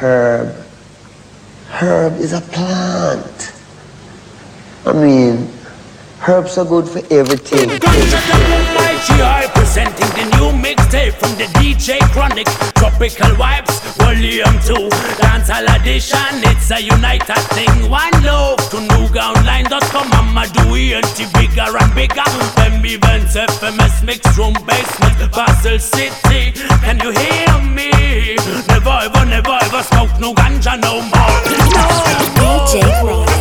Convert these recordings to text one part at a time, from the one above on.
herb. Herb is a plant. I mean, herbs are good for everything. Presenting the new mixtape from the DJ Chronic. Tropical Vibez, volume 2. Dancehall edition, it's a united thing. One love to NewGownline.com. I'ma do ENT bigger and bigger. Them events, FMS, mix room, basement, Basel City. Can you hear me? Never ever, never ever smoke no ganja no more. No. DJ Chronic.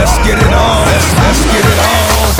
Let's get it on. Let's, let's get it on.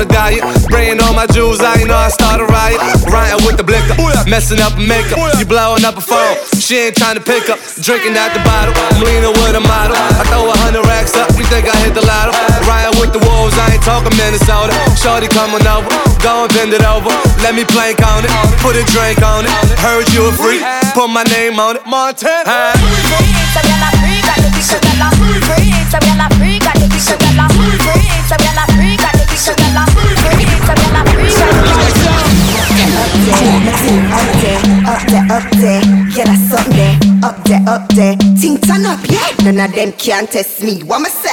a diet. Spraying all my jewels out, you know I start a riot. Ryan with the blicker, messing up makeup. You blowing up a phone, she ain't trying to pick up. Drinking out the bottle, I'm leaning with a model. I throw a hundred racks up, you think I hit the lotto? Riding with the wolves, I ain't talking Minnesota. Shorty coming over, go and bend it over. Let me plank on it, put a drink on it. Heard you a freak, put my name on it. Montana. Huh? Up there, up there, yeah, that's up there, up there, up there. Ting turn up, yeah. None of them can test me. What me say?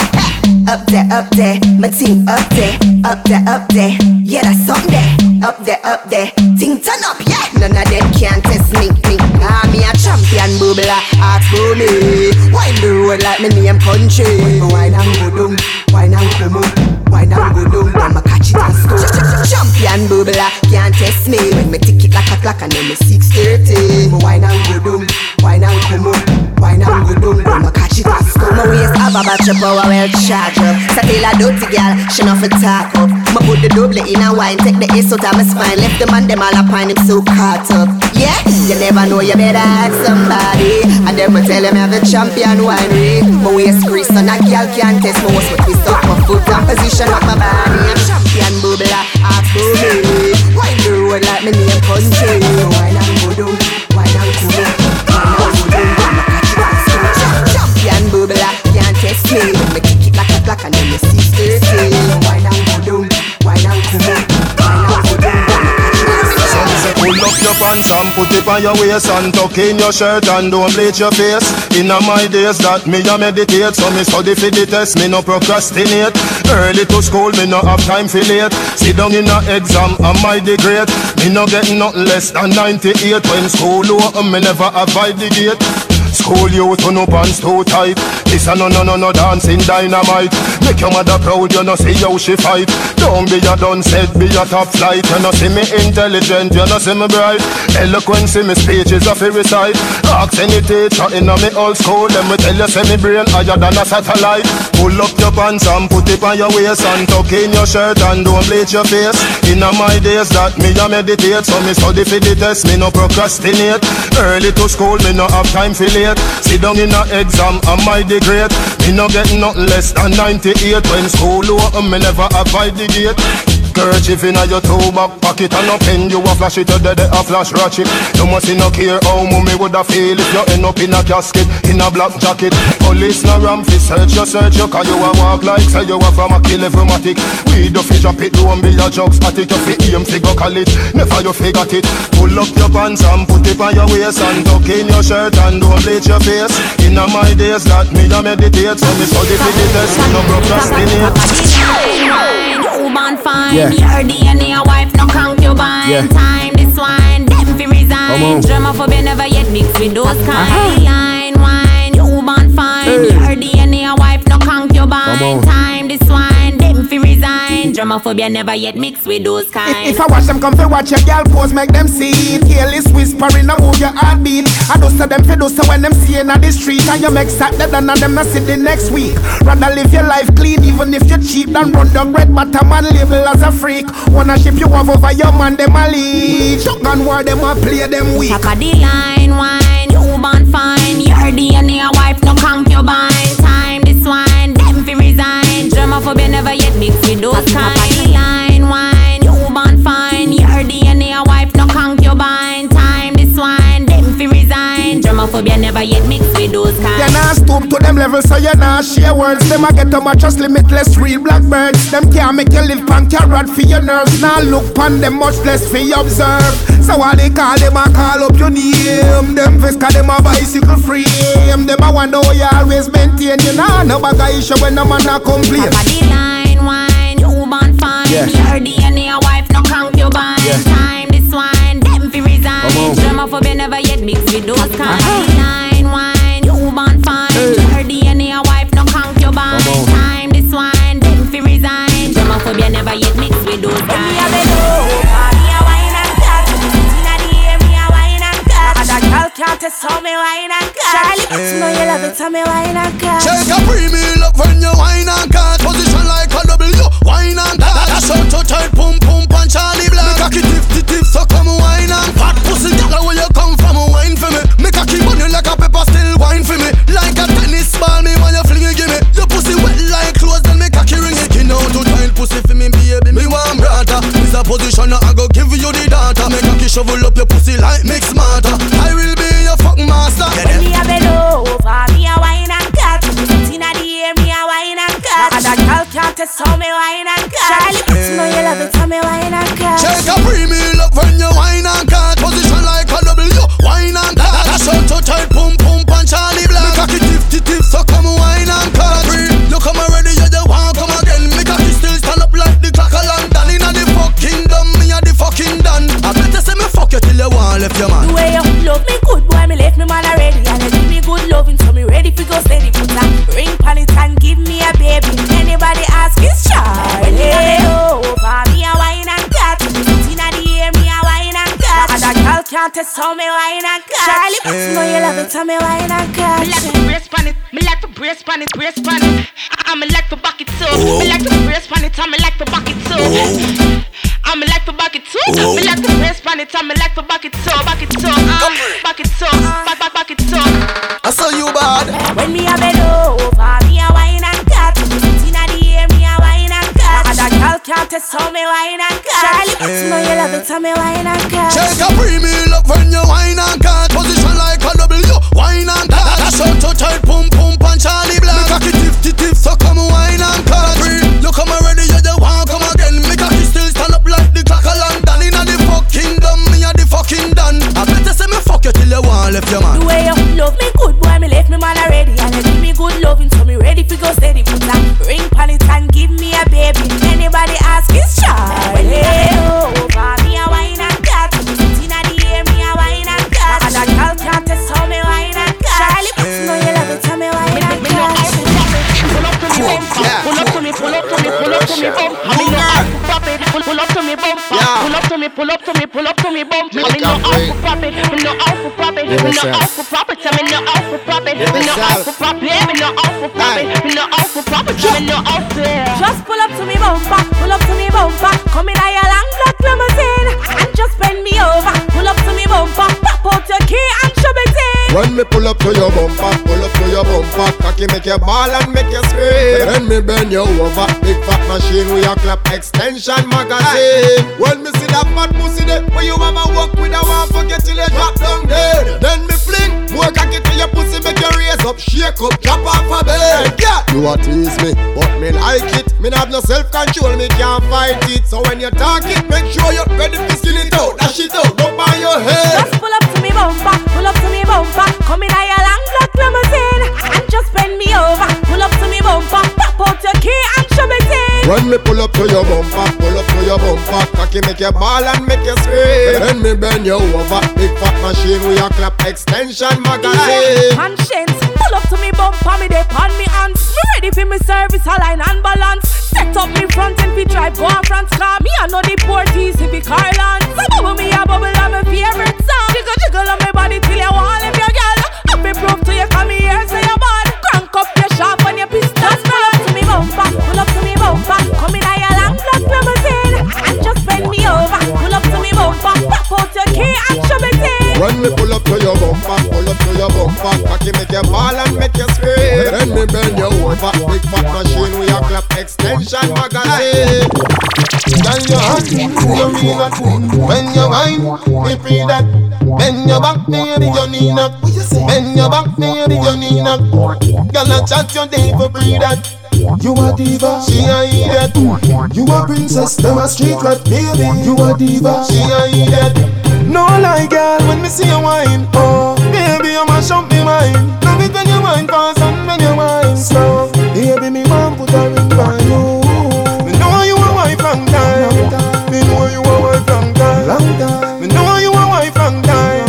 Up there, up there, my team up there, up there, up there, yeah, that's up there, up there, up there. Ting turn up, yeah. None of them can test me. Me, ah, me a champion, bubbler, ask for me. Why the road like me name country? Why not go down? Why not come up? Wine and go down, I'ma catch it and score. Champion bubbler, can't test me. When me tick it like a clock and then me 6.30. Me wine and go down, wine and come up. Wine and go down, I'ma catch it and score. My waist have a battery power well charge up. So tell a dirty girl, she not fi talk up. Me put the double in a wine, take the ace out of my spine. Left the man them all up on him so caught up. Yeah, you never know, you better ask somebody. And then me tell him I'm the champion winery. My waist grease and a girl can't test my waist, but twist up my foot and position of my body. I'm champion bubbler, ask for me. Why the road like me name country? Why not pants and put it on your waist and tuck in your shirt and don't bleach your face. In my days that me a meditate, so me study for the test, me no procrastinate. Early to school, me no have time for late. Sit down in a exam, am I the great? Me no get nothing less than 98 when school over, me never avoid the gate. School youth on no pants too tight. This a no no no no dancing dynamite. Make your mother proud, you know see how she fight. Don't be a done said, be a top flight. You know see me intelligent, you know see me bright. Eloquence in me speech is a fairy side. Ask any teacher in a me old school, them we tell you say me brain higher than a satellite. Pull up your pants and put it on your waist and tuck in your shirt and don't bleach your face. In my days that me a meditate, so me study for the test, me no procrastinate. Early to school, me no have time for late. Sit down in a exam, am I the? Me no get nothing less than 98 when school open, me never avoid the gate. Kerchief inna your toe back pocket and a pen you a flash it, you dead a flash ratchet. You must no care how mommy woulda feel if you end up in a casket in a black jacket. Police no ram fi search you, search you, cause you a walk like say you a from a kill evermatic. We do fi drop it, don't be a jug static. You fi aim fi go college, never you fi got it. Pull up your pants and put it on your waist and tuck in your shirt and don't bleach your face. Inna my days that me a meditate, so me study fi the test, no procrastinate. Woman fine. Yeah. Your DNA wife, no concubine. Yeah. Time this wine, them fi resign. Germophobia never yet mixed with those kind. Uh-huh. Line wine, you woman fine. Hey. Your DNA wife, no concubine. Time this wine, Germophobia never yet mixed with those kind. If, if I watch them come fi watch your girl pose, make them see it. Careless whispering, I move your heartbeat. I do say them fi do so when them see in the street. And you make Saturday and them not see the next week. Rather live your life clean, even if you're cheap. Than run the red bottom and label as a freak. Wanna ship you off over your man, them a lead. Shotgun war, them a play them weak. Top of the line, wine, you born fine. Your DNA wife, no concubine. Resign. Germophobia never yet mixed with those kind. Top of the line, wine, you born fine. Your DNA wife, no concubine. Time this wine, them fi resign. Germophobia never yet mixed with those not stoop to them levels, so you not share words. Them a get too much just limitless real blackbirds. Them can't make you live pan carrot for your nerves. Now look pan them much less for you observe. So what they call them a call up your name. Them face cause them a bicycle frame. Them a wonder how you always maintain. You know no bag issue when the man a complain. The line, wine, you born fine. Yeah. Your DNA wife, no concubine. Yeah. Time this wine, them fi resign. Germophobia never yet mixed with those kind. Uh-huh. Top born fine. Your DNA wife, no concubine. Come on. Time this wine, them fi resign. Germophobia never yet mixed with those kind. Can't tell so me wine and cut. Charlie, you know you love it, tell me wine and cut. Shake a premium up when you wine and cut. Position like a W, wine and cut. That's so to you ball and make you scream. Then me bend you over, big fat machine with your clap extension magazine. When me see that fat pussy there, where you mama walk with a one forget till you drop down dead. Then me fling more cocky to your pussy, make you raise up, shake up, drop off a bed. Yeah, you a tease me, but me like it. Me not have no self control, me can't fight it. So when you talk it, make sure you're ready to skin it out, dash it out, up on your head. Just pull up to me bumper, pull up to me bumper. Come in When me pull up to your bumper, pull up to your bumper, cocky make you ball and make you scream. Then me bend you over, big fat machine with your clap extension magazine. Conscience, pull up to me bumper, me dey on me hands. Me ready for me service, align and balance. Set up me front and fi drive go on France car. Me I know the port easy fi Carland. So bubble me a bubble of my favorite song. Jiggle jiggle on my body your cocky make you ball and make you scream. Then me bend you over, big fat machine with your clap extension magazine. Girl, you hot, you mean that When you whine, me free that Bend your back, baby, you need that Bend your back, baby, you need that Girl, I chat your day for free that you a diva, she a idiot. You a princess, them a street rat, baby. You a diva, she a idiot. No lie, girl, when me see you wine, oh, baby, you mash up me mind. Love it when you wine fast and when you wine slow. Baby, me want put a ring on you. Me know you a wife long time. Me know you a wife long time. Long time. Me know you a wife long time.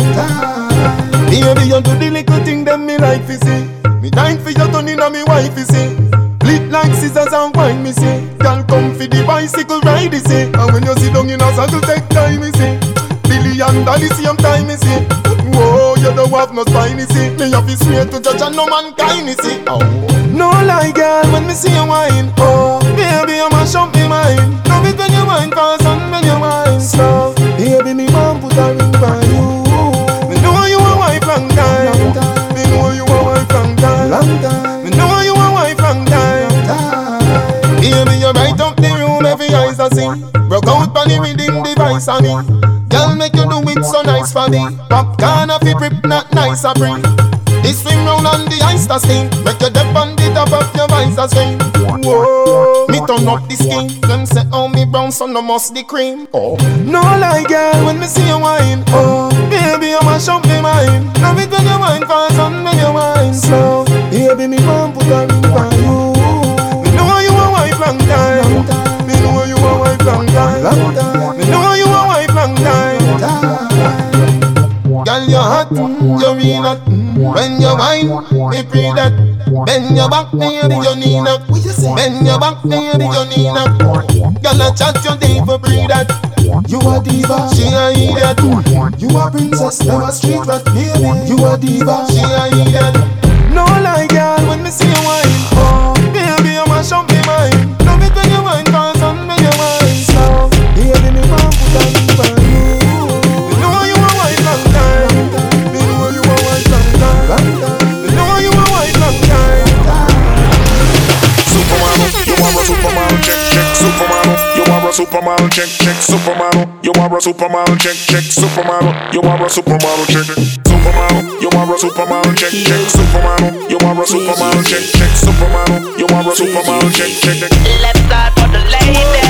Baby, you do the little thing them me like to see. Me dying for you turning on me wife you see. Lit like scissors and wine me see. Girl come for the bicycle ride you see. And when you sit down in a saddle take time. Billy and same time me see. Whoa, you don't have no spine you see. Me have to swear to judge and no mankind you see. Oh. No lie, girl, when me see you wine. Oh, baby, you mash up me mind. Love it when you wine fast and when you wine slow. Baby, me want put a ring on you. Me know you a wife long time. Me know you a wife long time. Long time. Me know you a wife long time. Baby, you bright up the room, every eyes I see. Broke out on the rhythm device on me. Nice for me. Popcorn off it rip, not nice a bring. This swing round on the ice to steam. Make you dip on the top of your visor screen. Whoa, me turn up the skin. Them say, oh, me brown, so no must the cream. Oh, no lie, girl, when me see you wine. Oh, baby, Bend your back, baby, you need that Bend your back, baby, you need that Girl, I chat your day for that You a diva, she a idiot. You a princess, them a street rat, baby. You a diva, she a idiot Superman, check, check, Superman, you are a Superman, check, check, Superman, you are a Superman, check, Superman, you are a Superman, check, check, Superman, you are a Superman, check, check, Superman, you are a Superman, check, check, Left side for the ladies.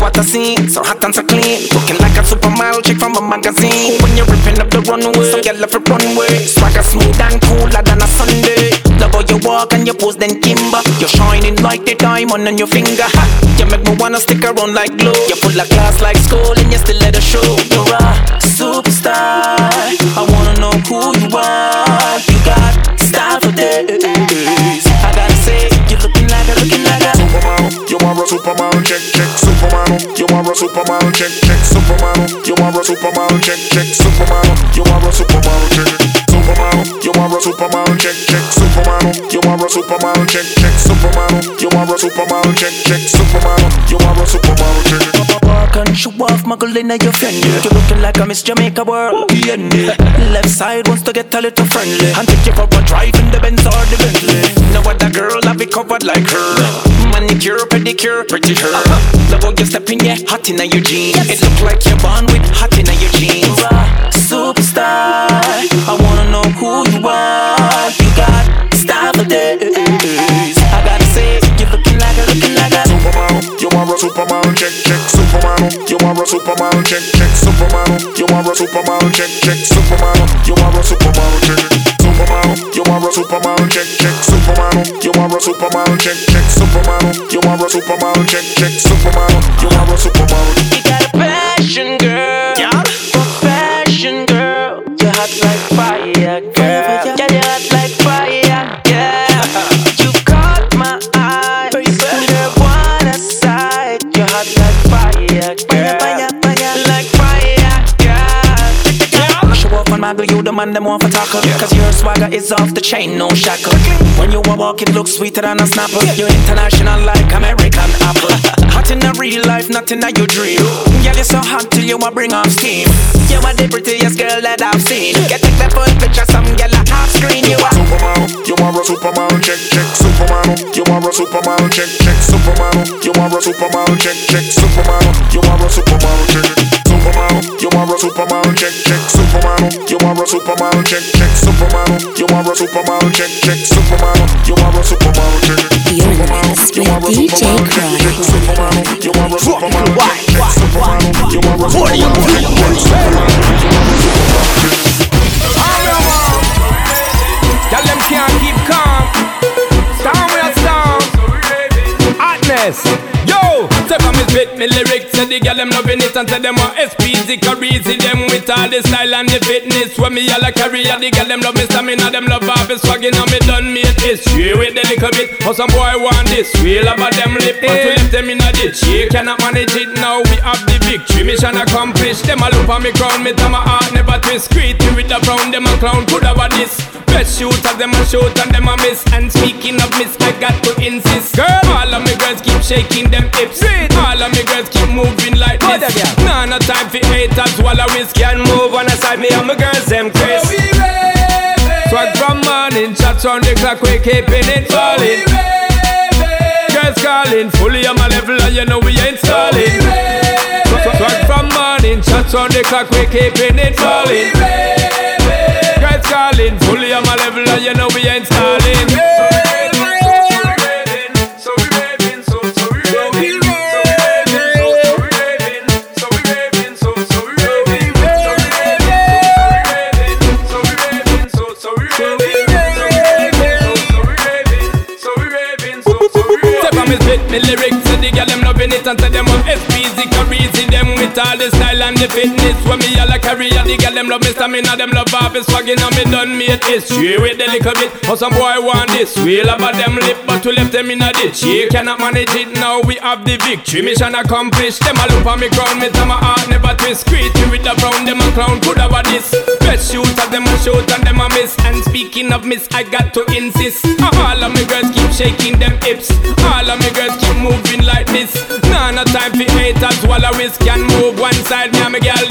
What I see, so hot and so clean. Looking like a supermodel chick from a magazine. When you're ripping up the runway, so get left a runway. Swagger smooth and cooler than a Sunday. Love how you walk and you pose then kimber. You're shining like the diamond on your finger. Ha! You make me wanna stick around like glue. You're full of class like school and you still let it show. You're a superstar. I wanna know who you are. You got style for days. You are a supermodel, check, check, supermodel. You are a supermodel, check, check, supermodel. You are a supermodel, check, check, supermodel. You are a supermodel, check, supermodel. You are a supermodel, check, check, supermodel. You are a supermodel, check, check, supermodel. You are a supermodel, check, check, supermodel. You are a supermodel, check. Walk and show off, muggle in your friend. You looking like a Miss Jamaica world. Yeah, Left side wants to get a little friendly. And take you for a drive in the Benz or the Bentley. No other girl have be covered like her. Manicure, pedicure, pretty her. Love how you step in, yeah, hot in your jeans. It look like you're born with hot in your jeans. Superstar, I wanna know who you are. You got style for days. I gotta say, you're looking like a, looking like a supermodel. You are a supermodel, check, check, supermodel. You are a supermodel, check, check, supermodel. You are a supermodel, check, check, supermodel. You are a supermodel, check, supermodel. You are a supermodel, check, check, supermodel. You are a supermodel, check, check, supermodel. You are a supermodel, check, check, supermodel. You are a supermodel. You got a passion, girl. Yeah. Profession, girl. You're hot like fire, girl. Yeah, you're Show off on Maggle, you the man them want for tackle. Cause your swagger is off the chain, no shackle. When you walk, it looks sweeter than a snapper. You're international like American apple. Hot in a real life, not in a your dream. Girl, you're so hot till you a bring off steam. You are the prettiest girl that I've seen. Get take the full picture, some girl a half screen. You are supermodel. You are a supermodel, check, check, supermodel. You are a supermodel, check, check, supermodel. You are a supermodel, check, check, supermodel. You are a supermodel, check, supermodel. You are a supermodel, check, check, supermodel. You are a supermodel, check, check, supermodel. You are a supermodel, check, check, supermodel. You are a supermodel, check. You're in the mix with DJ Chronic. You are a supermodel, check, check, supermodel. You are a Tell them girl them loving it and tell them want SPZ Crazy them with all the style and the fitness. When me all a career, the girl them love me stamina. Them love off his swagging and me done made history with the little bit. How some boy want this? Real about them lip, but we left them in a ditch. She cannot manage it now. We have the victory. Mission accomplished. Them a look on me crown. Me tell my heart never twist. Greedy with the brown. Them a clown. Could have a this. Best shooters, them a shoot and them a miss. And speaking of miss, I got to insist. Girl, all of me girls keep shaking them hips. All of me girls keep moving like this. Nah, no time for haters. While I risk can move on the side, me and my girls them Chris. Swag from morning, shots on the clock, we keeping it solid. Girls calling, fully on my level, and you know we ain't stalling. Swag from morning, shots on the clock, we keeping it solid. Girls calling, fully on my level, and you know we ain't stalling. Me lyrics, say the girl them loving it and say them want SPZ Crazy them with all the style and the fitness. When me all a career, the girl them love me stamina, them love off his swagging and me done made history with the little bit. How some boy want this? Real about them lip, but we left them in a ditch. She cannot manage it now. We have the victory, mission accomplished. Them a look on me crown, me tell my heart never twist. Greedy with the brown, them a clown could have a this. Best shooter, them a shoot and them a miss. And speaking of miss, I got to insist. Shaking them hips. All of me girls keep moving like this. Nah, no time for haters. While I risk can move one side, me and me girl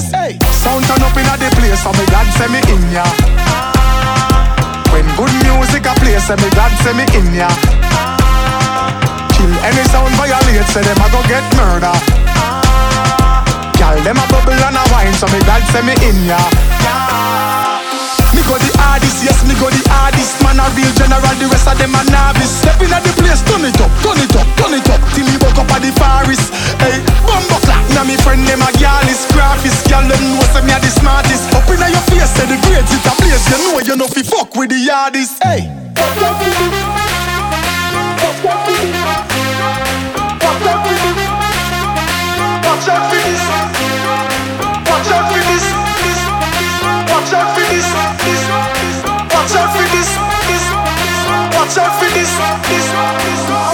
say me God say me in ya. When good music a play, so me God send me in ya. Kill any sound violate, say them a go get murder. Girl, them a bubble and a wine, so me God say me in ya. Go the hardest, yes, me go the hardest. Man a real general, the rest of them a novice. Step in at the place, turn it up, turn it up, turn it up. Till me woke up at the forest. Hey, bumbo clap, now me friend them a gyalis Graphist, girl them know say me a the smartest. Up in your face, say the grades it a place. You know you know fi fuck with the hardest. Hey. Watch out for this. Watch out for this. Watch out for this.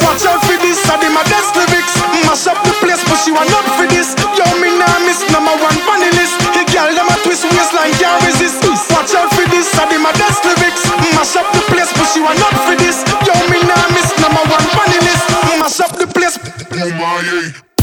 Watch out for this. I did my best lyrics. Mash up the place, but you are not for this. Yo, me nah miss number one funny list. The girl them a twist waistline can't resist. Watch out for this. I did my best lyrics. Mash up the place, but you are not for this. Yo, me nah miss number one funny list. Mash up the place. Oh my,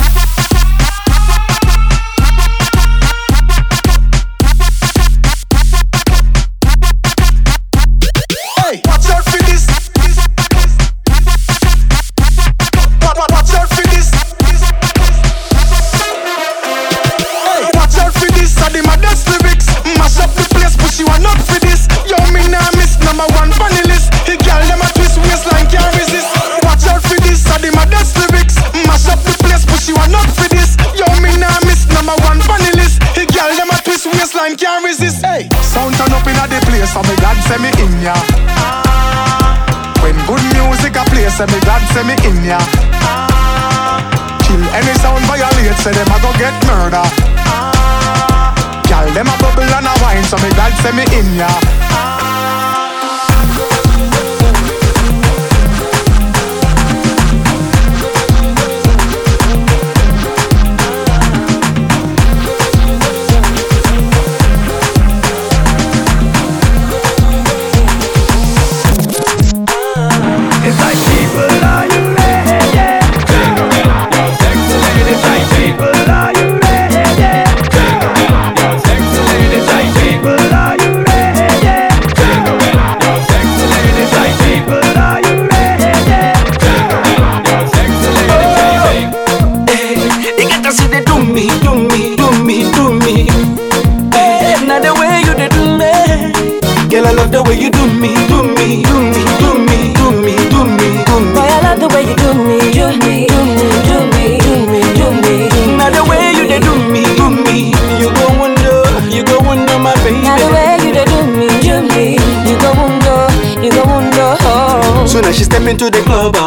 yeah. so me glad say sound turn up and they play some dance me in ya. When good music a play, say me glad say me in ya. Kill any sound violate, say them a go get murder. Gal them a bubble and a wine, so me glad say me in ya.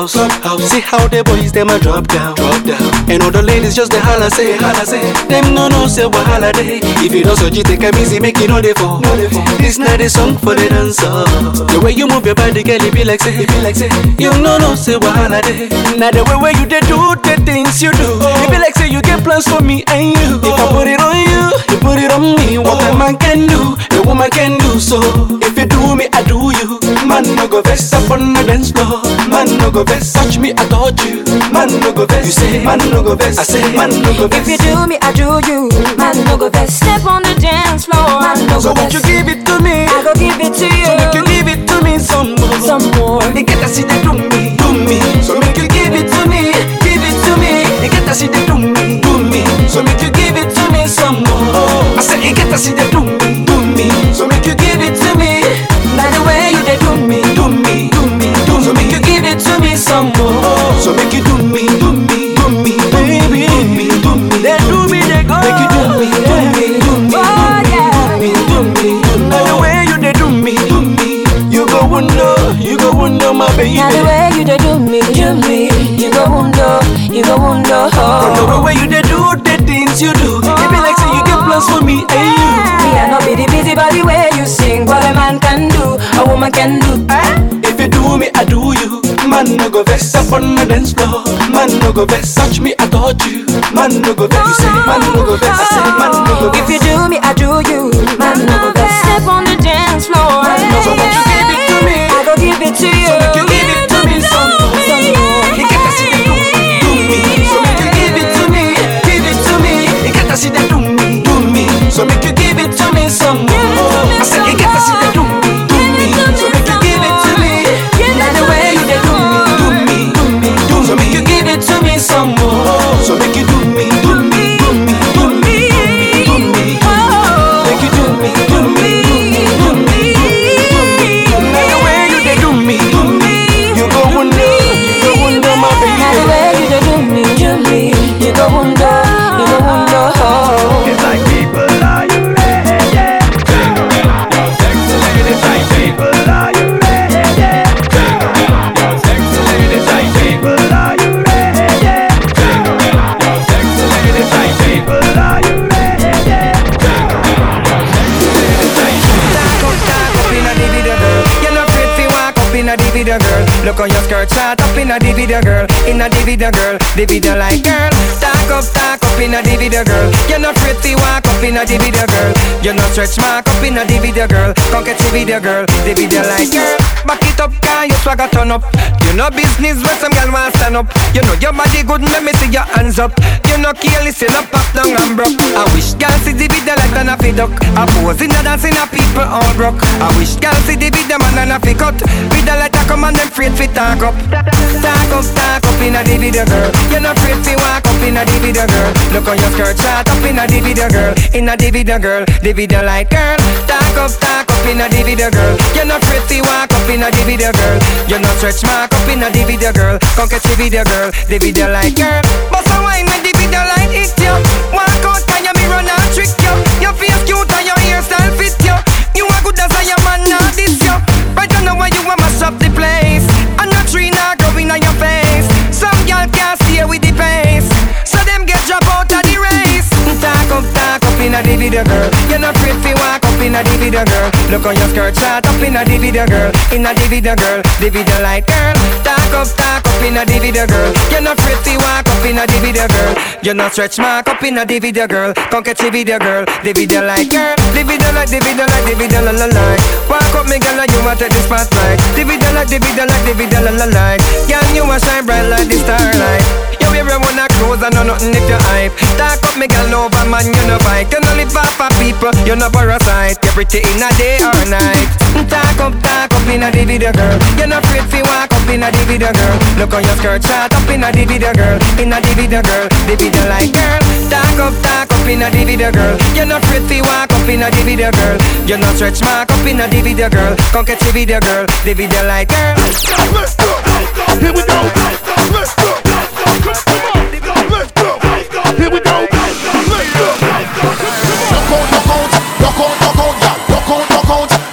Clubhouse. clubhouse. See how the boys them a drop down. drop down. And all the ladies just the holla say, holla say. Them no no say what holiday. If you don't so you take a easy, make no they fall. No they fall. This not a song for the dancer. The way you move your body, girl, it be like say, it be like say. You no no say what holiday. Now the way where you they do the things you do, oh. it be like say you get plans for me and you. If I put it on you, you put it on me. What oh. a man can do, a woman can do so. If you do me, I do you. Man no go vex up on the dance floor. Man no go vex, touch me, I touch you. Man no go vex, you say. Man no go vex, I say. Man no go vex. If you do me, I do you. Man no go vex. Step on the dance floor. Man no so go vex. So won't you give it to me? I go give it to you. So make you give it to me some more. Some more. They get to see they do me, do me. So make you give it to me, give it to me. They get to see they do me, do me. So make you give it to me some more. I said, you get to see they do do me. Baby. Now the way you dey do me, do me, you go wundo, you go wundo. Oh. From the way you dey do the things you do, it be like say you get plus for me and you. Me I no be the busy body way you sing, what a man can do, a woman can do. Eh? If you do me, I do you. Man no go vex up on the dance floor. Man no go vex, touch me, I touch you. Man no go vex, say man no go vex, say man no go vex. If you do me, I do you. Man, no go vex. Step on the dance floor. So won't you give it to me? I go give it to you. So skirt, shot up in a the girl. In a the girl. The like girl. Stack up, stack up in a the girl. You're not pretty, walk up in a the girl. You're not stretch mark up in a the girl. Come catch the video, girl. The like girl. Back it up, can you swagger turn up? You know business where some girl want stand up. You know your body good, let me see your hands up. You know careless, you know pop down and broke. I wish girl see the video like an a fi duck. I pose in a dancing a people all broke. I wish girl see the video man and a fi cut. Video like a come and them afraid fi talk up. Talk up, talk up in a the video girl. You're not afraid fi walk up in a the video girl. Look on your skirt, shot up in a the video girl. In a the video girl, the video like girl. Talk up, talk up in a the video girl. You're not afraid fi walk up in a the video girl. You're not stretch mark up in a the video girl. Come catch the video girl, the video like girl. Bust a wine when the video light hit you. Walk out, can you mirror now trick you? Your face cute and your hairstyle fit you. You are good as I am and not this you. Right now why you want mash up the place. And the tree not growing on your face. Some girl can't stay with the pace. So them get drop out of the up, talk up in a the girl. You're not afraid to walk up in a the girl. Look on your skirt, shot up in a the girl. In a the girl, the video like girl. Talk up, talk up in a the girl. You're not afraid to walk up in a the girl. You're not stretch mark up in a the girl. Come catch the video girl, the video like girl. The video like, the video like, the la la like. Walk up me girl, like you want to the spotlight. The video like, the video like, the la la like. Girl, you a shine bright like the starlight. You wear one of clothes and know nothing if you hype. Talk up me girl over man, you no fight. You no live off of people, you no parasite. You're pretty in a day or night. Talk up, talk up in a video girl. You no afraid fi walk up in a video girl. Look on your skirt, shot up in a video girl. In a video girl, the video like girl. Talk up, talk up in a video girl. You no afraid fi walk up in a video girl. You no stretch mark up in a video girl. Come catch the video girl, the video like girl. Let's go. Here we go. Let's go. Look out, look out, out, look out, look out,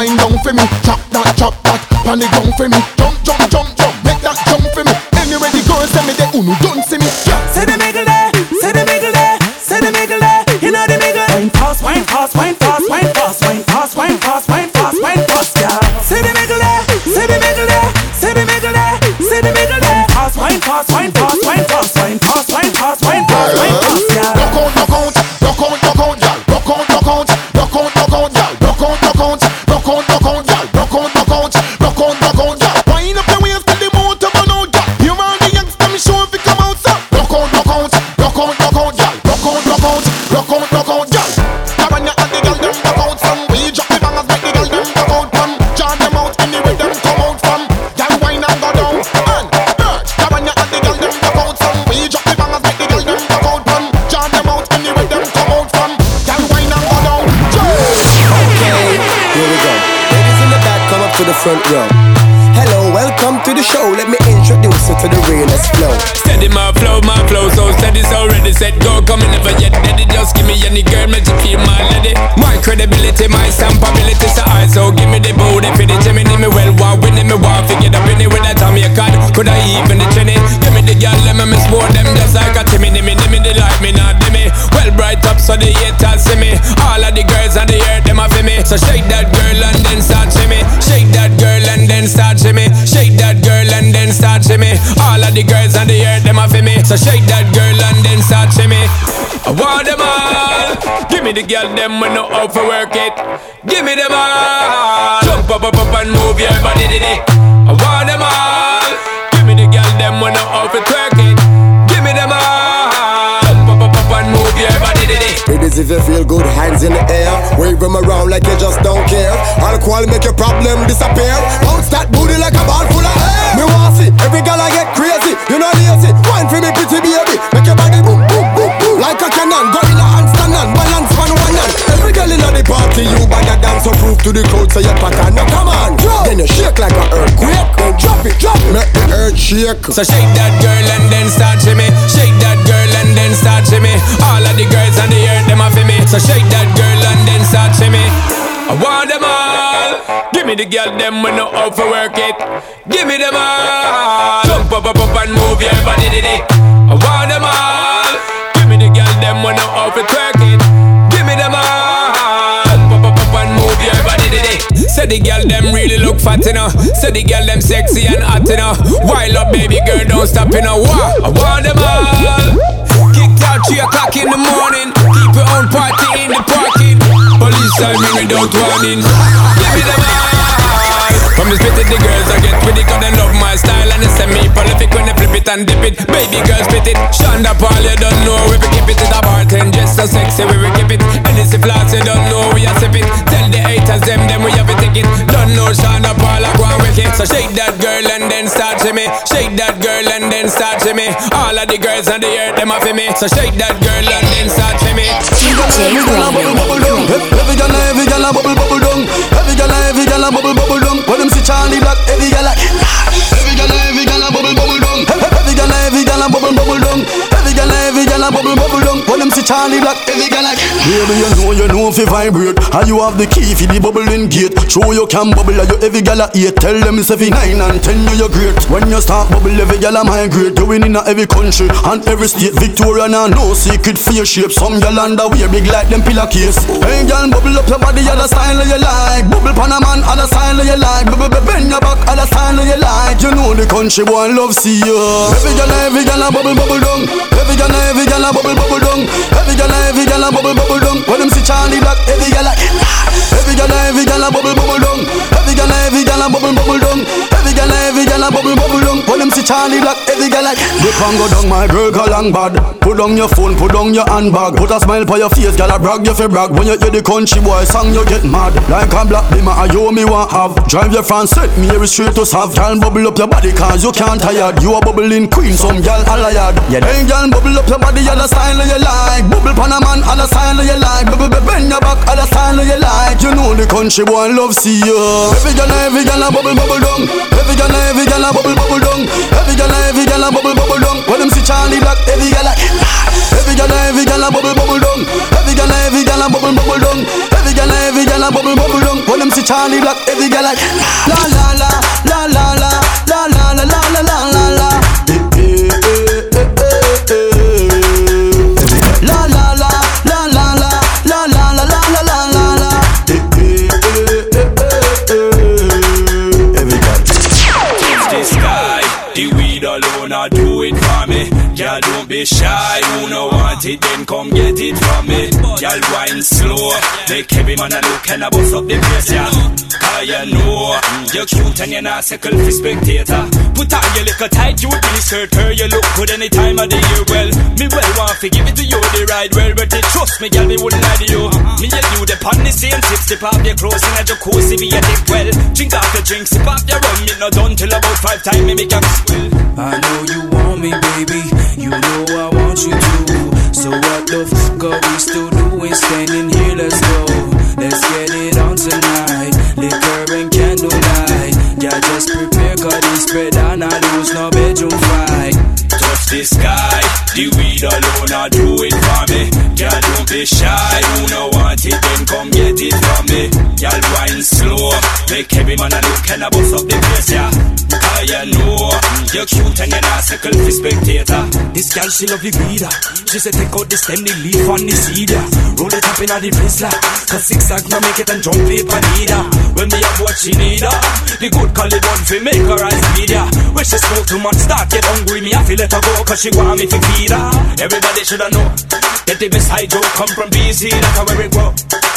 Wind down for me, chop that, chop that. on the ground for me. Jump, jump, jump, jump, make that jump for me. Anyway, the girls tell me they unu don't see me. Say front row. Hello, welcome to the show. Let me introduce you to the realest flow. Steady my flow, my flow so steady, so ready, set, go, coming never yet ready. Just give me any girl, make you feel my lady. My credibility, my stampability, so I so give me the booty for the Jimmy, me well, wow, winning me wow, figure up in it with that time you card. Could I even the chinny? Give me the girl, let me miss more them just like a Timmy, me, me, me, they like me, not me. Well, bright up so the haters see me. All of the girls on the earth, them a for me. So shake that start shimmy. All of the girls on the earth, them a for me. So shake that girl and then start shimmy. I want them all. Give me the girl, them when no out for work it. Give me them all. Jump up, up, up and move your body, did. I want them all. Give me the girl, them when no out for twerk it. Give me them all. Jump up, up and move your body, did it. Ladies, if you feel good, hands in the air. Wave them around like you just don't care. Alcohol make your problem disappear. Bounce that booty like a ball full of air. Baby. Make your body boom, boom, boom, boom. Like a cannon. Gorilla handstand and balance on one hand. Every girl in the party, you bag a dance so prove to the crowd so you pattern. Now come on, drop. Then you shake like a earthquake. Then drop it, drop it. Make the earth shake. So shake that girl and then start shimmy. Shake that girl and then start shimmy. All of the girls on the earth, them a for me. So shake that girl and then start shimmy. I want them all. Give me the girl, them when no out for work it. Give me them all. Jump up, up, up and move your body, did it. Them all. Give me the girl, them when for twerk it. Give me them all. Up, up, up and move your body, it. Say the girl them really look fat know. Say the girl them sexy and hot know. Wild up baby girl don't stop know. Wow, I want them all. Kicked out three o'clock in the morning. Keep your own party in the parking. Police time me without warning. Give me them all. From the spit it, the girls I get with it Cause they love my style and it's semi-prolific When they flip it and dip it. Baby girl spit it. Sean da Paul you don't know We will keep it. In a bartend Just so sexy we will keep it. And it's a floss you don't know we are sip it Tell the haters them them we have a ticket Don't know Sean da Paul I go and wicked So shake that girl and then start shimmy. Shake that girl and then start shimmy. All of the girls on the earth them for me. So shake that girl and then start shimmy. Every girl a bubble bubble down. Every girl every girl a bubble bubble down. Every girl every girl a bubble bubble down. When them see Charly Black, every girl a every girl a every girl a bubble bubble down. Every girl a every girl a bubble bubble down. Every girl a every girl a bubble bubble down. When them see Charly Black, every girl a Baby, you know you know you vibrate, and you have the key for the bubbling gate. Show you can bubble, and you every girl a eight. Tell them it's every nine and ten you you great. When you start bubble, every girl a migrate. Doing in a every country and every state. Victoria now no secret for your shape. Some girl underwear big like them pillar case. Hey girl, bubble up your body, other style you like. Bubble pan a man, other style you like. Bubble bend your back, other style you like. You know the country boy love see you. Every girl, every girl a bubble bubble down. Every girl, every girl a bubble bubble down. Every girl, every a bubble bubble down. When them see Charly Black, every girl a Every girl, every girl a bubble bubble down. Every girl, every girl a bubble bubble down. Every girl, every girl a bubble bubble down. When them see Charly Black, every girl a You can go down, my girl, call long bad. Put down your phone, put down your handbag. Put a smile for your face, girl, a brag you fi brag. When you hear the country boy song, you get mad. Like a black beamer, a yo me want have. Drive your France, set me every straight to south. Girl, bubble up your body, cause you can't tired. You a bubbling queen, some girl a yard. Yeah, hey, girl, bubble up your body, other style you like. Bubble pan a man, other style you like. Bubble bend your back, other style you like. You know the country boy love see you. Every Every girl, every girl a bubble bubble dung. Every girl, every girl a bubble bubble dung. Every girl, every girl a bubble bubble dung. When them see Charly Black, every girl a every girl, every girl a bubble bubble dung. Every girl, every girl a bubble bubble dung. Every girl, every girl a bubble bubble dung. When them see Charly Black, every girl a la la la la la la la la la la la la. Shy. Who no want it, then come get it from me. Y'all wine slow. Make every man a look and a bust up the place, yeah. Cause you know you're cute and you're not second for spectator. Put on your little tight, you skirt her. You look good any time of the year. Well, me well want to give it to you the right well, but it trust me, girl, me wouldn't lie to you. Me and you the on the same tip, sip off your clothes in a jacuzzi, be a dip well. Drink the drink, sip off your rum, me not done till about five times, me make a swell. I know you want me, baby. You know I want you to. So what the fuck are we still doing? Standing here, let's go. Let's get it on tonight. Liquor and candlelight. Yeah, just prepare, cause this spread and I lose no bedroom fight. Touch the sky, the weed alone, I do it for me. Girl, don't be shy, who no want it, then come get it from me. Girl, wine slow, make every man a look and a bust up the place, yeah. Cause you know, you're cute and you're not second for spectator. This girl, she love the weeder. Ah. She said take out the stem, the leaf on the seed, yeah. Roll it up in a the place, like. Cause zigzag no make it and jump paper neither. Ah. When me have what she need, ah. The good call it one for make her eyes yeah. When she smoke too much, start get hungry, me I feel let her go, cause she want me to feed her. Everybody shoulda know that the best hydro come from BC, that's how it grow.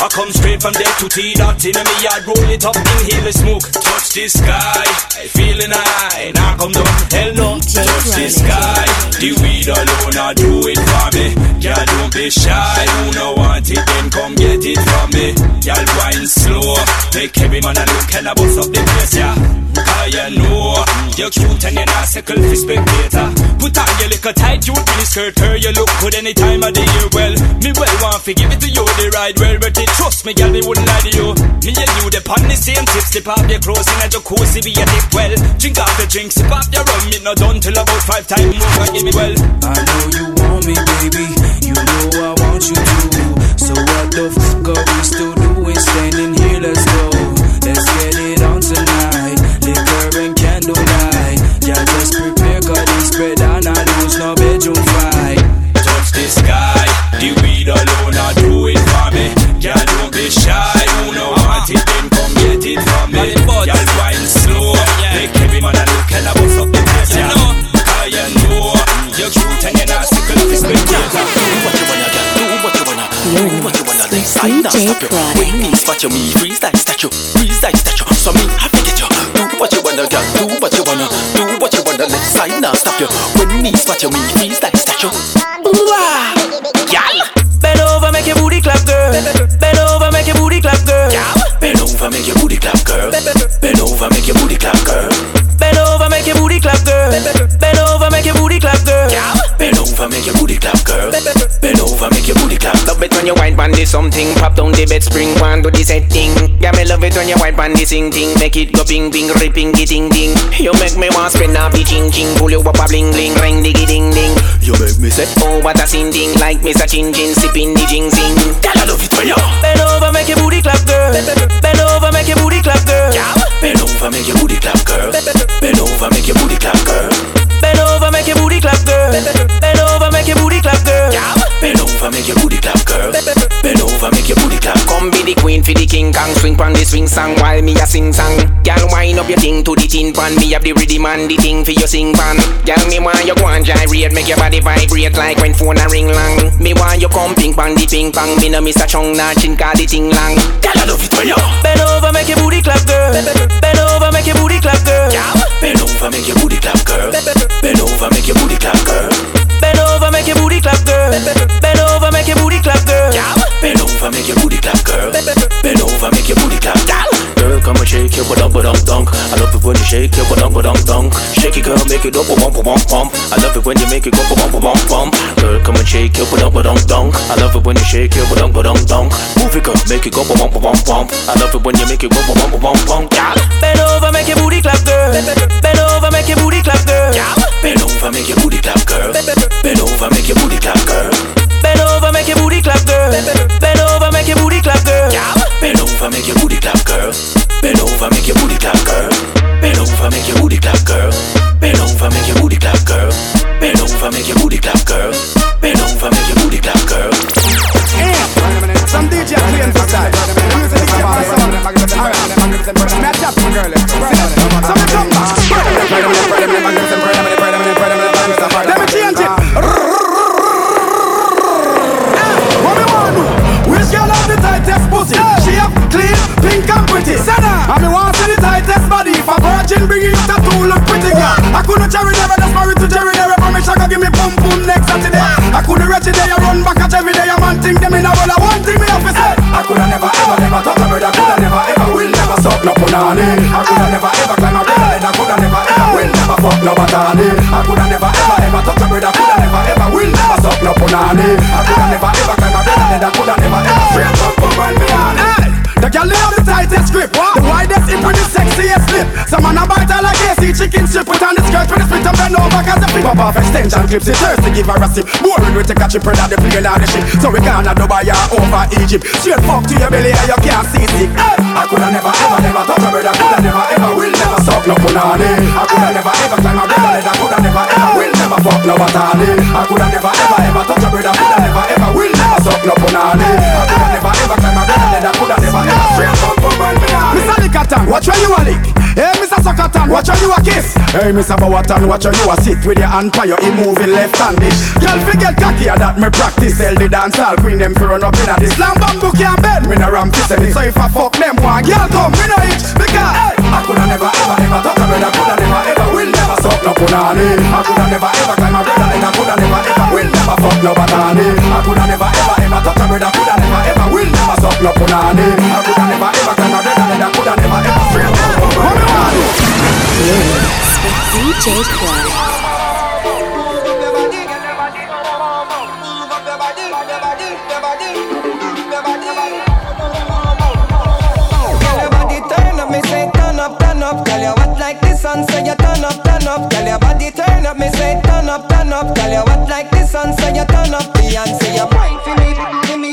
I come straight from there to T dot in me yard, roll it up, inhale the smoke. Touch the sky, feeling high, now come down, hell no. Touch the sky, the weed alone, I do it for me. Girl, don't be shy, who no want it, then come get it from me. Girl, wine slow, make every man a look and a bust up the place, yeah. You know, you're cute and you're not second for spectator. Put on your little tight, you really skirt her, you look good any time of the year. Well, me well want to give it to you the right well, but it trust me, girl, me wouldn't lie to you. Me and you the on the same tip, slip off your clothes in a jacuzzi, be a dip well. Drink off the drink, sip off your rum, me not done till about five times more, give me well. I know you want me, baby. You know I not stop you. When me spot you, me freestyle statue, freestyle statue. So me have to get you. Do what you wanna, girl. Do what you wanna. Do what you wanna. Let designer stop you. When me spot you, me freestyle statue. Ooh-ah. Bend over, make your booty clap, girl. Bend over, make your booty clap, girl. Bend over, make your booty clap, girl. Bend over, make your booty clap, girl. Bend over, make your booty clap, girl. Bend over, make your booty clap, girl. Bend over, make your booty clap, girl. Bend over, make your booty clap. When you wine pan the something Pop down the bed spring one do the setting Yeah me love it when you wine pan sing ting Make it go ping ping ripping ding ding You make me want spin off the ching ching Pull you up a bling bling ring diggy ding ding You make me say Oh what a sin ding Like Mr. Chin Chin sipping the jing zing Girl I love it when you Bend over, make your booty clap, girl. Bend over, make your booty clap, girl. Bend over, make your booty clap, girl. Bend over, make your booty clap, girl. Bend over, make your booty clap, girl. Bend over, make your booty clap, girl. Bend over, make your booty clap, girl. Bend over, make your booty clap. Come be the queen for the king Kong Swing pan the swing song while me a sing song Girl wind up your thing to the tin pan Me have the rhythm and the thing for your sing pan Girl me want you go and gyrate Make your body vibrate like when phone a ring long Me want you come ping pong the ping pong Me no miss a chung nah chin cause the thing long Girl I love it when you Bend over, make your booty clap, girl. Your bum bum dunk. I love it when you shake your bum bum dunk. Shake it, girl, make it up bum bum bum. I love it when you make it go bum bum bum bum. Girl, come and shake your bum bum dunk. I love it when you shake your bum bum dunk. Move it, girl, make it go bum bum bum bum. I love it when you make it go bum bum bum bum. Bend over, make your booty clap, girl. Bend over, make your booty clap, girl. bend over, make your booty clap, girl. Bend over, make your booty clap, girl. Bend over, make your booty clap, girl. Bend over, make your booty clap, girl. Bend over, make your booty clap, girl. Bend over, make your booty clap, girl. Bend over, make your booty clap, girl. Bend over, make your booty clap, girl. Bend over, make your booty clap, girl. Bend over, make your booty clap, girl. Some DJ playing for. The music is kept by some. Alright. Tap my girl. So me jump back. Virgin bring you to two look pretty girl. I couldn't cherry never just married to Jerry never promise I give me boom boom next Saturday. I couldn't wretched day I run back at every day. A man think them in a. I one thing me have to say. I coulda never ever never touch a. I coulda never ever will never suck no punani. I coulda never ever climb a bed. I coulda never ever will never fuck no batani. I coulda never ever ever touch a. I coulda never ever will never suck no punani. I coulda never ever climb a bed. I coulda never ever straight The girl have the tightest grip, the widest hip and the sexiest lip. Some man a bite her like AC chicken strip with on the skirt with the spit and bend over cause the flip up off extension clips. It to give her a sip. Boring we take a chip and the plane on the ship. So we gonna Dubai or over Egypt. Straight fuck to your belly and you can't see sick. Hey! I coulda never ever never touch a. I coulda never ever will never suck no punani. I coulda never ever climb a bed. I coulda never ever will never fuck no batani. I coulda never ever ever touch a. I coulda never ever will suck no punani. I coulda never ever climb a. I coulda never ever straight from my Mr. Lickatan, watch where you a lick. Hey, Mr. Suckatan, watch where you a kiss. Hey, Mr. Bawatan, watch where you a sit with your hand your him moving left-handed. Girl, forget cocky, that me practice. Tell the dance all queen them run up in a this. Slam bamboo can't bend, me no ram kissing it. So if I fuck them one, girl come, me no itch. Because hey, I coulda never ever ever touch a bird. I coulda never ever will no punani. I coulda never ever climb a bed. I coulda never ever will never fuck no batani. I coulda never ever ever touch a. I coulda never ever will never suck no punani. I coulda never ever climb a bed. I coulda never ever straight up me say turn up, turn up. Girl, you sun, so you turn up, turn up. Tell your body turn up, me say turn up, turn up. Tell you what like the sun, so you turn up. Beyonce, you wine for me, me,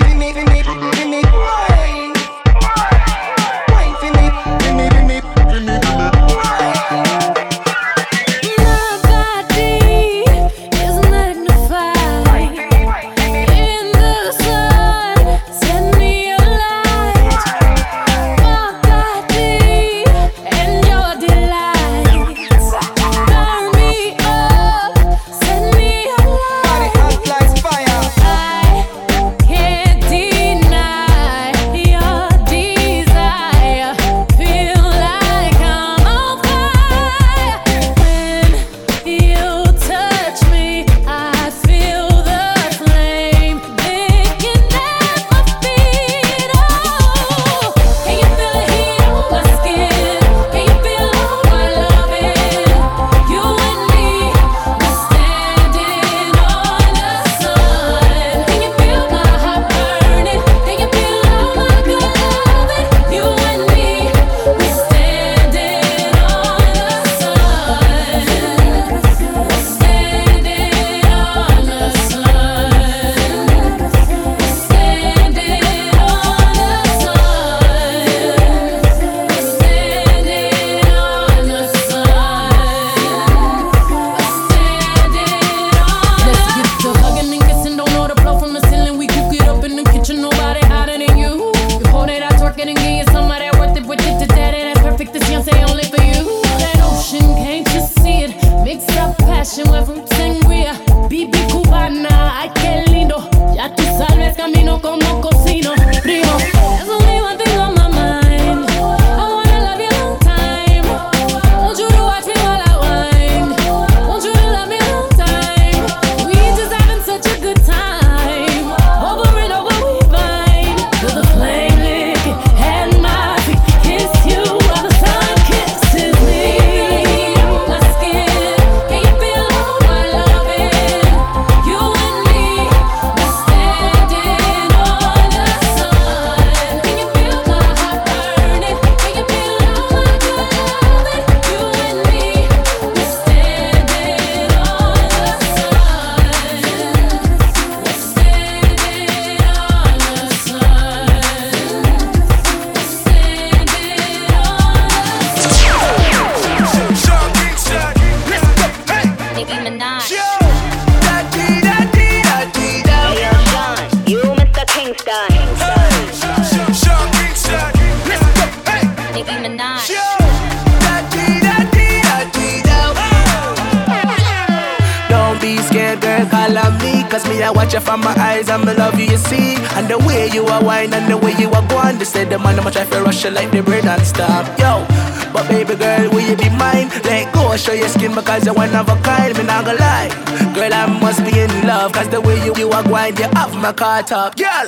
You like the bread and stop. Yo, but baby girl, will you be mine? Let go, show your skin because you're one of a kind. Me not gonna lie, girl I must be in love cause the way you you are going, you have my car top, girl.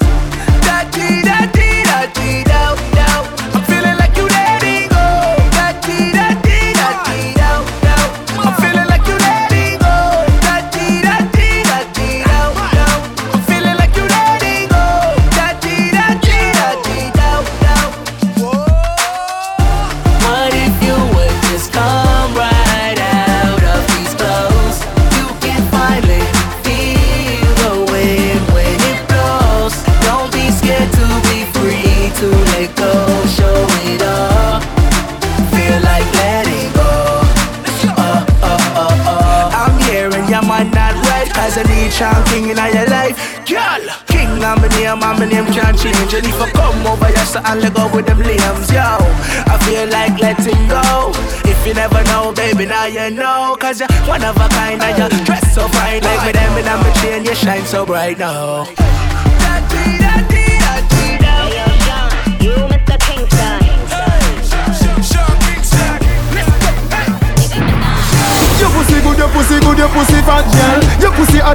Da dee da dee da dee da. If I come over here, so I'll let go with them limbs, yo. I feel like letting go. If you never know, baby, now you know. Cause you're one of a kind, and you dress so fine. Like me, them, and I'm a chain, you shine so bright now. You,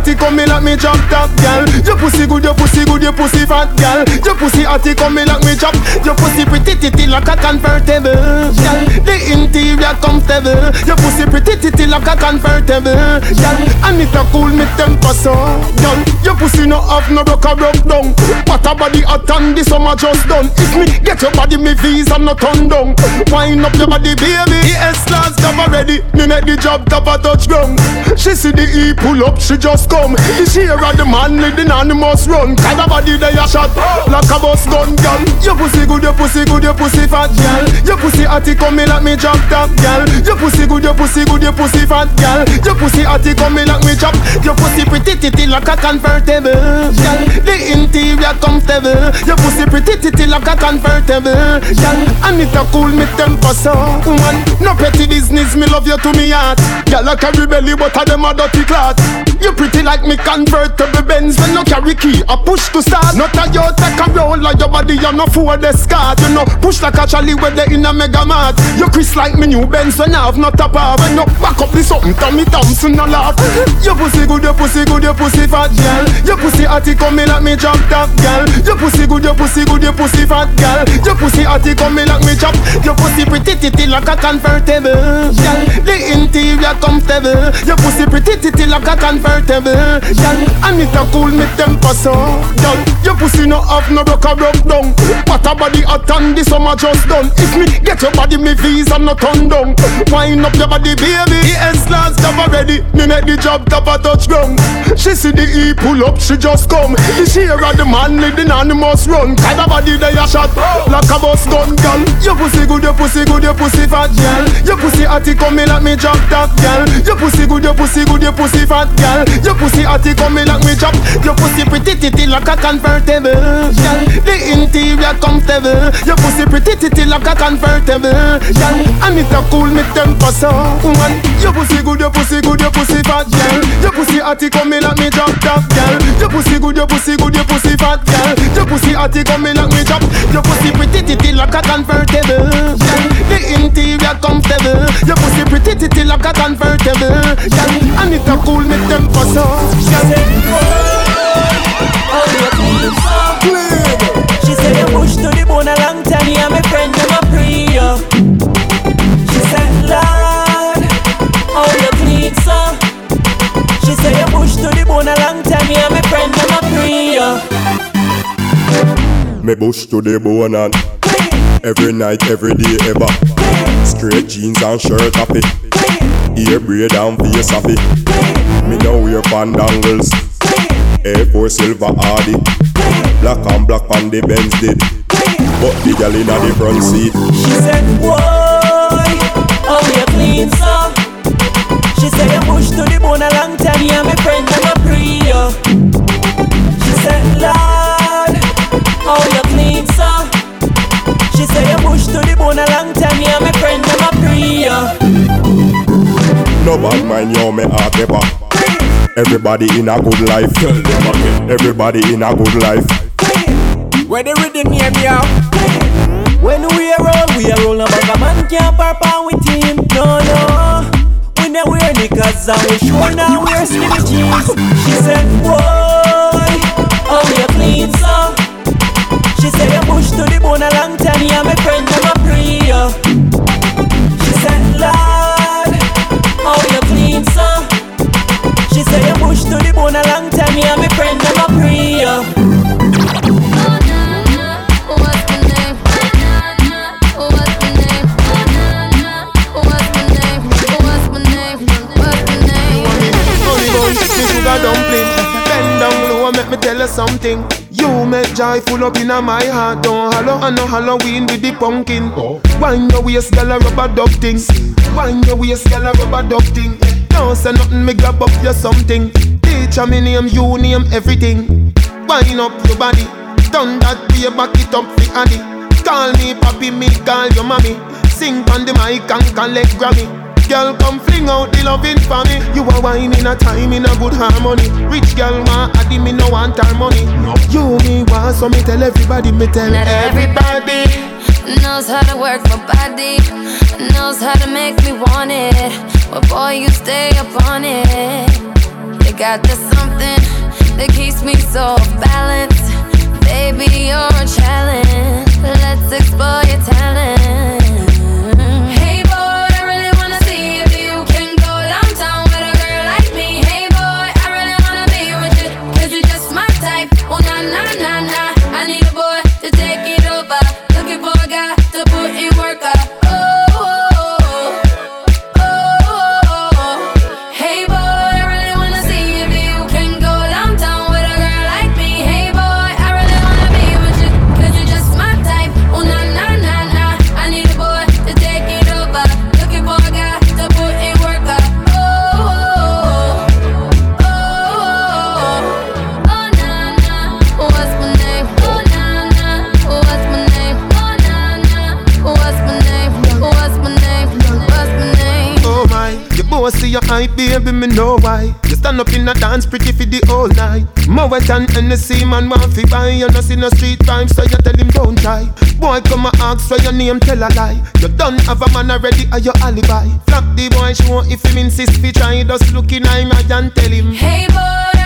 hotty come me like me chop top girl. Your pussy good, your pussy good, your pussy fat girl. Your pussy hotty come me like me chop. Your pussy pretty titty like a convertible girl. The interior comfortable. Your pussy pretty titty like a convertible girl. And it a cool me temper so girl. Your pussy no have no broke a broke down. What a body hot and the summer just done. If me get your body, me visa no turn down. Wind up your body, baby. The S-class cover ready. Me make the job top a touch ground. She see the E pull up, she just come. The share of the man the animals run. Kind of body they a shot like a bus gun, girl. Your pussy good, your pussy good, your pussy fat, girl. Your pussy hotty come me like me drop top, girl. Your pussy good, your pussy good, your pussy fat, girl. Your pussy hotty come me like me chop. Your pussy pretty titty like a convertible, girl. The interior comfortable. Your pussy pretty titty like a convertible, girl. And it a cool me temper so, man. No petty business, me love you to me heart. Girl, I carry belly, but I them a dirty clot. You pretty like me convertible Benz when no carry key. I push to start. Not a you take a roll like your body, you no for the scar. You know, push like a Charlie when they in a mega mart. You Chris like me new Benz when I have not a power When you back up this something, Tommy Thompson no laugh. Your pussy good, your pussy good, your pussy fat girl. Your pussy hotty come me like me jump top girl. Your pussy good, your pussy good, your pussy fat girl. Your pussy hotty come me like me chop. Your pussy pretty titty like a convertible girl. The interior comfortable. Your pussy pretty titty like a convertible girl. And it a cool me temper so girl. Your pussy no have no rock a broke down. What a body hot and the summer just done. If me get your body, me visa no turn down. Wind up your body, baby. Ready. Me make the job top a touch ground. She see the E pull up, she just come. The share of the man the animals run. Kind of body they a shot like a bus gun, girl. Your pussy good, your pussy good, your pussy fat, girl. Your pussy hotty come me like me drop top, girl. Your pussy good, your pussy good, your pussy fat, girl. Your pussy hotty come me like me chop. Your pussy pretty titty like a convertible, girl. The interior comfortable. Your pussy pretty titty like a convertible, girl. And it a cool me temper so, man. Your pussy good, your pussy good, your pussy fat, girl. Your pussy hotty come me like me drop top, girl. Your pussy good, your pussy good, your pussy fat, girl. Your pussy hotty come me like me chop. Your pussy pretty titty like a convertible, girl. The interior comfortable. Your pussy pretty titty like a convertible, girl. And it a cool me temper so, She said you push to the bone a long time, yeah, to a long time, yeah, my friend, them a you. Me bush to the bone and Every night, every day, ever. Straight jeans and shirt happy Ear braid and face happy Me now wear pandangles. Air Force silver hardy. Black and black on the Benz did. But the gal inna the front seat. She said, boy, She said you push to the bone a long time, yeah, my friend, them a pray you. She said, Lord, how you clean so? She said you push to the bone a long time, yeah, my friend, them a pray you. No bad mind, yo, me heart ever Everybody in a good life. Everybody in a good life. Where the rhythm hear me out? When we are roll, we are roll. But a man can't pop with him. No, no. We never wear knickers and sure now wear skinny jeans. She said, boy, oh you clean so. She said you push to the bone a long time. Yeah, my friend, I'm a prayer. She said, Lord, oh you clean so. She said you push to the bone a long time. Yeah, my friend, I'm a prayer. Tell you something. You make joy full up in my heart. Don't hollow, I know Halloween with the pumpkin. Wind your waist, girl, a rubber duck thing. Wind your waist, girl, a rubber duck thing. Don't say nothing, me grab up your something. Teacher me name, you name everything. Wind up your body, turn that way, back it up for Addy. Call me papi, me call your mommy. Sing on the mic and collect Grammy. Girl, come fling out the loving for me. You are wine in a time in a good harmony. Rich girl want addy me no want our money. No. You me want so me tell everybody, me tell Not everybody. Knows how to work my body, knows how to make me want it. But boy, you stay up on it. You got this something that keeps me so balanced. Baby, you're a challenge. Let's explore your talent. See no street crime, so you tell him don't try. Boy, come and ask for your name, tell a lie. You done have a man already, or your alibi. Flap the boy, show if him insist fi try. Just look in eye and tell him. Hey boy,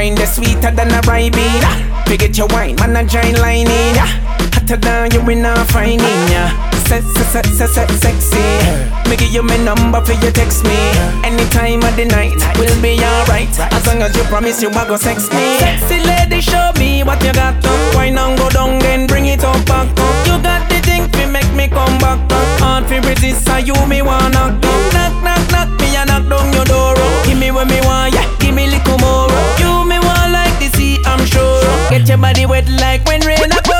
wine, they sweeter than a ribena. Ah, Pick it your wine, man, a giant line in ya. Hotter than you in a fine ya. Set, set, set, set, set, sexy. Me give you my number for you text me. Any time of the night, we'll be alright. As long as you promise you I go sex me. Sexy lady, show me what you got. Up. Wine and go down, then bring it up back up. You got the thing to make me come back. Hard for resist, so you me wanna knock knock knock knock me and knock down your door. Give me what me want, yeah. Get your body wet like when rain a pour.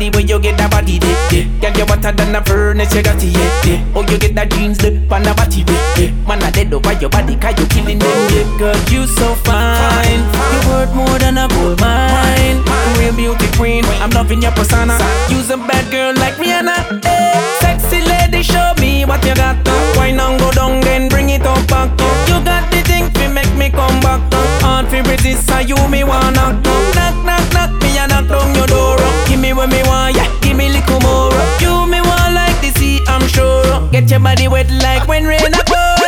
Body, where you get that body, day, yeah. Girl, you hotter than a furnace, you got it, yeah, yeah. Oh, you get that jeans, the pan a body, yeah, yeah. Man, I dead over your body, cause you killing them, yeah. Girl, you so fine. You worth more than a gold mine. Real beauty queen, I'm loving your persona. Use a bad girl like Rihanna, eh. Sexy lady, show me what you got. Why not go down, then bring it up back. You me come back. Hard to resist, so you me wanna knock, knock, knock me and knock down your door. Give me what me want, yeah, give me little more. You me want like the sea, I'm sure. Get your body wet like when rain a pour.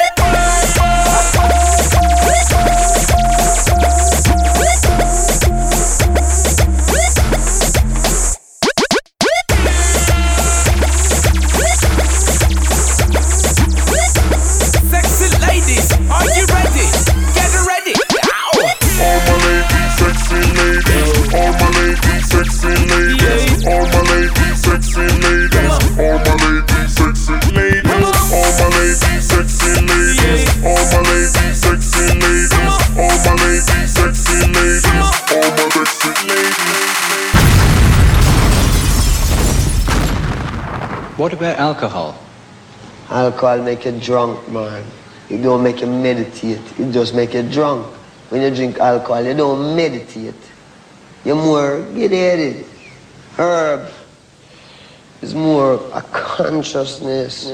About alcohol? Alcohol make you drunk, man. It don't make you meditate. It just make you drunk. When you drink alcohol, you don't meditate. You're more get-headed. Herb is more a consciousness.